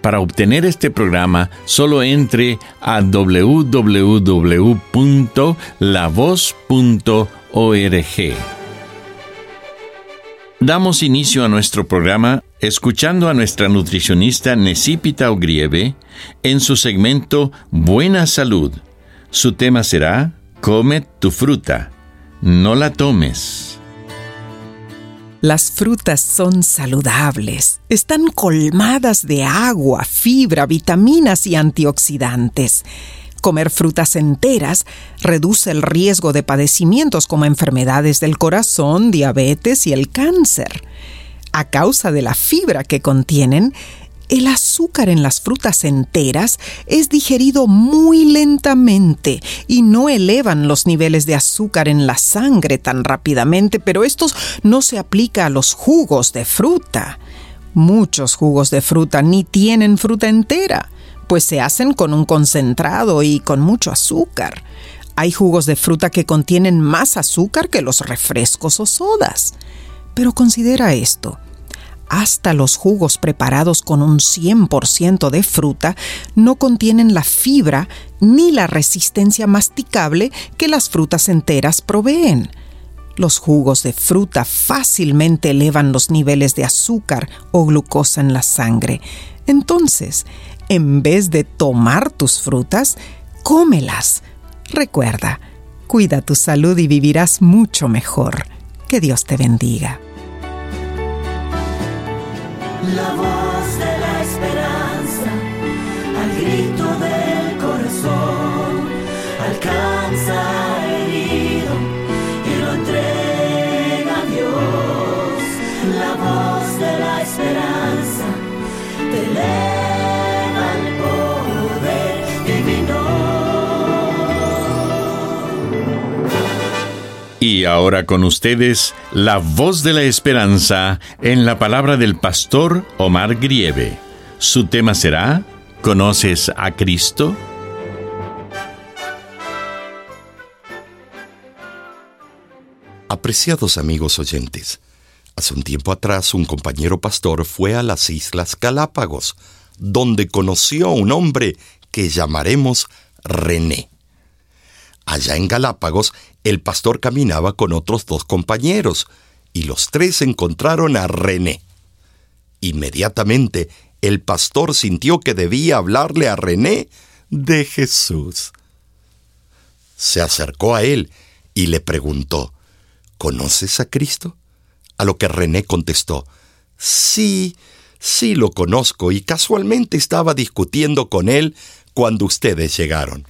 Para obtener este programa, solo entre a www.lavoz.org. Damos inicio a nuestro programa escuchando a nuestra nutricionista Necipita Ogrieve en su segmento Buena Salud. Su tema será Come tu fruta, no la tomes. Las frutas son saludables, están colmadas de agua, fibra, vitaminas y antioxidantes. Comer frutas enteras reduce el riesgo de padecimientos como enfermedades del corazón, diabetes y el cáncer. A causa de la fibra que contienen, el azúcar en las frutas enteras es digerido muy lentamente y no elevan los niveles de azúcar en la sangre tan rápidamente, pero esto no se aplica a los jugos de fruta. Muchos jugos de fruta ni tienen fruta entera, pues se hacen con un concentrado y con mucho azúcar. Hay jugos de fruta que contienen más azúcar que los refrescos o sodas. Pero considera esto hasta los jugos preparados con un 100% de fruta no contienen la fibra ni la resistencia masticable que las frutas enteras proveen. Los jugos de fruta fácilmente elevan los niveles de azúcar o glucosa en la sangre. Entonces, en vez de tomar tus frutas, cómelas. Recuerda, cuida tu salud y vivirás mucho mejor. Que Dios te bendiga. La voz de la esperanza, al grito del Y ahora con ustedes, la voz de la esperanza en la palabra del pastor Omar Grieve. Su tema será, ¿conoces a Cristo? Apreciados amigos oyentes, hace un tiempo atrás un compañero pastor fue a las Islas Galápagos, donde conoció a un hombre que llamaremos René. Allá en Galápagos, el pastor caminaba con otros dos compañeros, y los tres encontraron a René. Inmediatamente, el pastor sintió que debía hablarle a René de Jesús. Se acercó a él y le preguntó, ¿Conoces a Cristo? A lo que René contestó, Sí, sí lo conozco y casualmente estaba discutiendo con él cuando ustedes llegaron.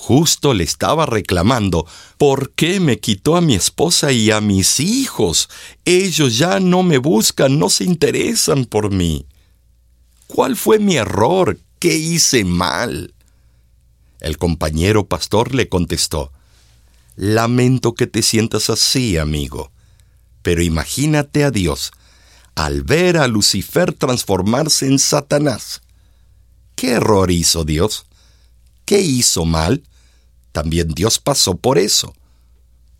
Justo le estaba reclamando, ¿por qué me quitó a mi esposa y a mis hijos? Ellos ya no me buscan, no se interesan por mí. ¿Cuál fue mi error? ¿Qué hice mal? El compañero pastor le contestó, Lamento que te sientas así, amigo, pero imagínate a Dios al ver a Lucifer transformarse en Satanás. ¿Qué error hizo Dios? ¿Qué hizo mal? También Dios pasó por eso.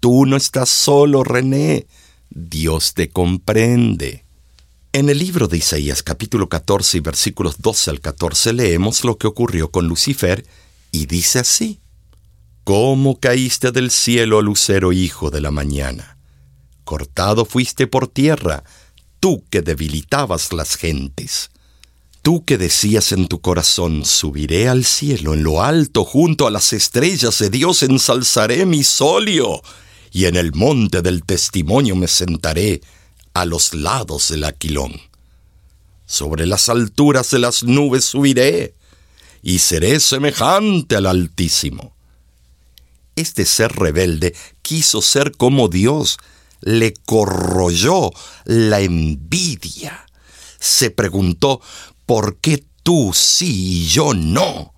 Tú no estás solo, René. Dios te comprende. En el libro de Isaías capítulo 14 y versículos 12 al 14 leemos lo que ocurrió con Lucifer y dice así. ¿Cómo caíste del cielo, lucero hijo de la mañana? Cortado fuiste por tierra, tú que debilitabas las gentes. Tú que decías en tu corazón, subiré al cielo, en lo alto, junto a las estrellas de Dios, ensalzaré mi solio, y en el monte del testimonio me sentaré, a los lados del aquilón. Sobre las alturas de las nubes subiré, y seré semejante al Altísimo. Este ser rebelde quiso ser como Dios, le corroyó la envidia. Se preguntó, ¿por qué tú sí y yo no?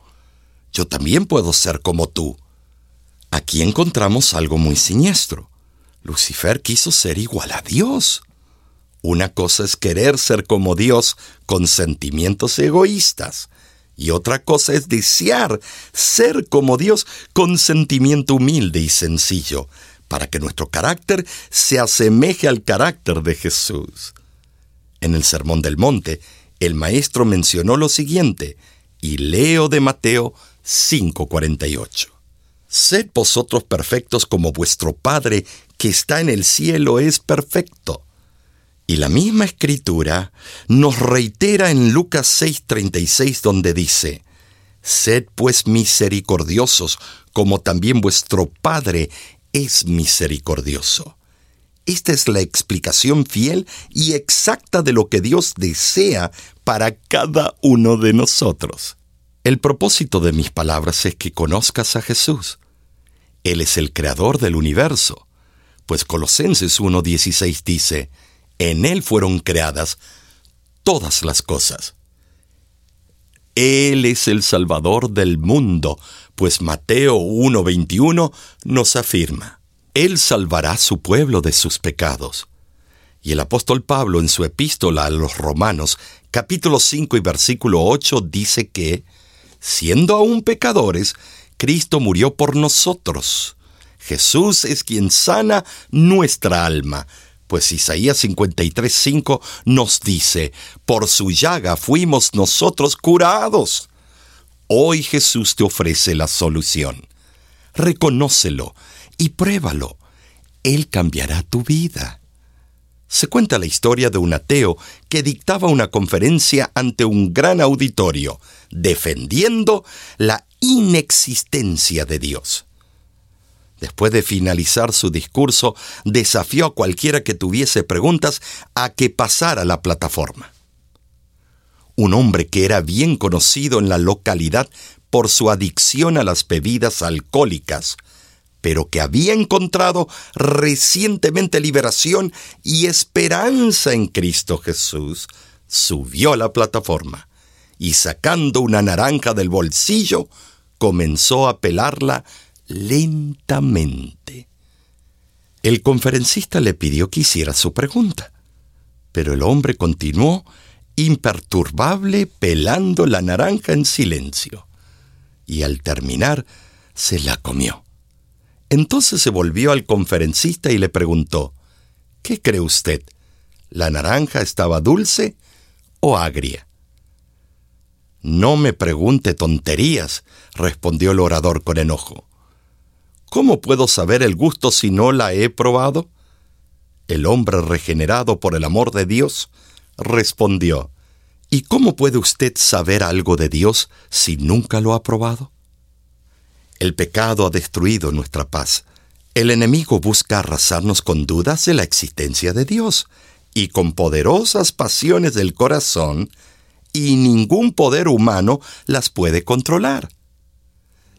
Yo también puedo ser como tú. Aquí encontramos algo muy siniestro. Lucifer quiso ser igual a Dios. Una cosa es querer ser como Dios con sentimientos egoístas y otra cosa es desear ser como Dios con sentimiento humilde y sencillo, para que nuestro carácter se asemeje al carácter de Jesús. En el Sermón del Monte, el Maestro mencionó lo siguiente, y leo de Mateo 5:48. Sed vosotros perfectos como vuestro Padre que está en el cielo es perfecto. Y la misma escritura nos reitera en Lucas 6:36 donde dice, Sed pues misericordiosos como también vuestro Padre es misericordioso. Esta es la explicación fiel y exacta de lo que Dios desea para cada uno de nosotros. El propósito de mis palabras es que conozcas a Jesús. Él es el creador del universo, pues Colosenses 1.16 dice, en Él fueron creadas todas las cosas. Él es el Salvador del mundo, pues Mateo 1.21 nos afirma, Él salvará su pueblo de sus pecados. Y el apóstol Pablo en su epístola a los Romanos, capítulo 5 y versículo 8, dice que, siendo aún pecadores, Cristo murió por nosotros. Jesús es quien sana nuestra alma, pues Isaías 53:5 nos dice, por su llaga fuimos nosotros curados. Hoy Jesús te ofrece la solución. Reconócelo y pruébalo. Él cambiará tu vida. Se cuenta la historia de un ateo que dictaba una conferencia ante un gran auditorio, defendiendo la inexistencia de Dios. Después de finalizar su discurso, desafió a cualquiera que tuviese preguntas a que pasara la plataforma un hombre que era bien conocido en la localidad por su adicción a las bebidas alcohólicas, pero que había encontrado recientemente liberación y esperanza en Cristo Jesús, subió a la plataforma y sacando una naranja del bolsillo, comenzó a pelarla lentamente. El conferencista le pidió que hiciera su pregunta, pero el hombre continuó imperturbable pelando la naranja en silencio. Y al terminar, se la comió. Entonces se volvió al conferencista y le preguntó, ¿Qué cree usted? ¿La naranja estaba dulce o agria? No me pregunte tonterías, respondió el orador con enojo. ¿Cómo puedo saber el gusto si no la he probado? El hombre regenerado por el amor de Dios respondió, ¿Y cómo puede usted saber algo de Dios si nunca lo ha probado? El pecado ha destruido nuestra paz. El enemigo busca arrasarnos con dudas de la existencia de Dios y con poderosas pasiones del corazón, y ningún poder humano las puede controlar.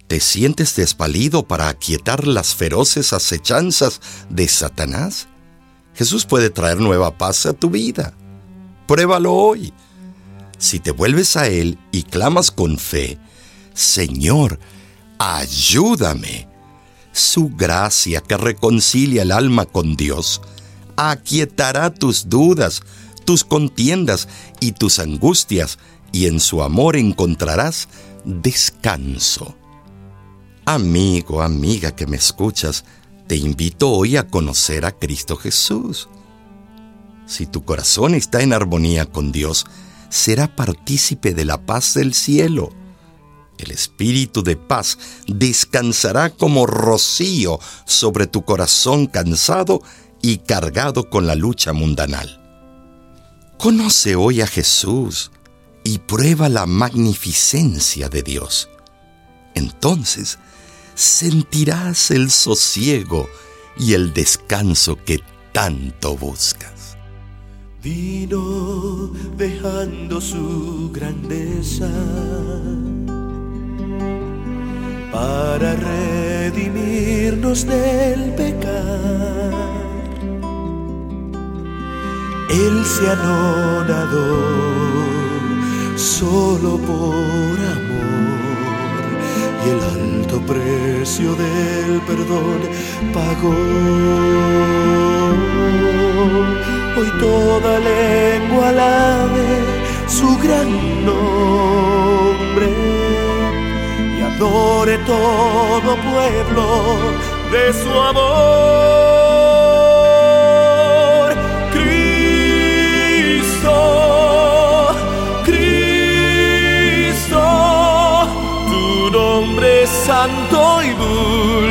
¿Te sientes desvalido para aquietar las feroces acechanzas de Satanás? Jesús puede traer nueva paz a tu vida. Pruébalo hoy. Si te vuelves a Él y clamas con fe, Señor, ayúdame. Su gracia que reconcilia el alma con Dios aquietará tus dudas, tus contiendas y tus angustias, y en su amor encontrarás descanso. Amigo, amiga que me escuchas, te invito hoy a conocer a Cristo Jesús. Si tu corazón está en armonía con Dios, será partícipe de la paz del cielo. El espíritu de paz descansará como rocío sobre tu corazón cansado y cargado con la lucha mundanal. Conoce hoy a Jesús. y prueba la magnificencia de Dios. Entonces sentirás el sosiego y el descanso que tanto buscas. Vino dejando su grandeza para redimirnos del pecado. Él se anonadó solo por amor y el alto precio del perdón pagó. Hoy toda lengua alabe su gran nombre adore todo pueblo de su amor. Cristo, Cristo, tu nombre es santo y dulce.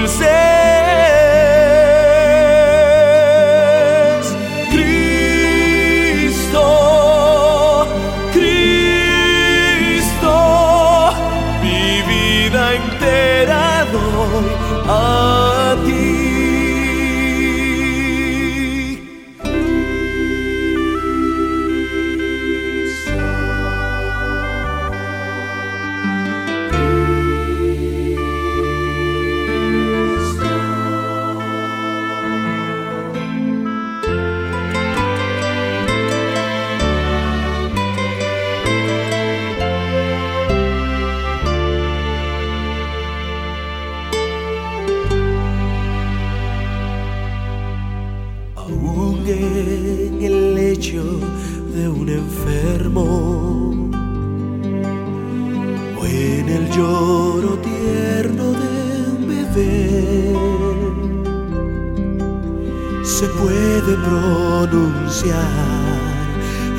Se puede pronunciar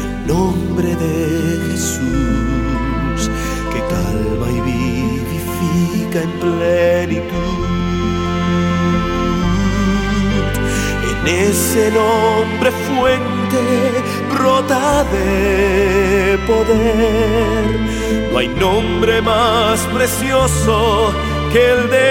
el nombre de Jesús que calma y vivifica en plenitud. En ese nombre fuente brota de poder. No hay nombre más precioso que el de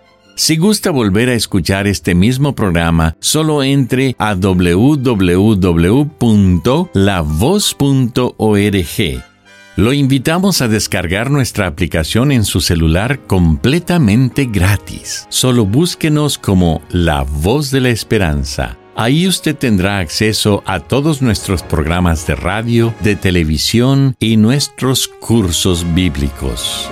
Si gusta volver a escuchar este mismo programa, solo entre a www.lavoz.org. Lo invitamos a descargar nuestra aplicación en su celular completamente gratis. Solo búsquenos como La Voz de la Esperanza. Ahí usted tendrá acceso a todos nuestros programas de radio, de televisión y nuestros cursos bíblicos.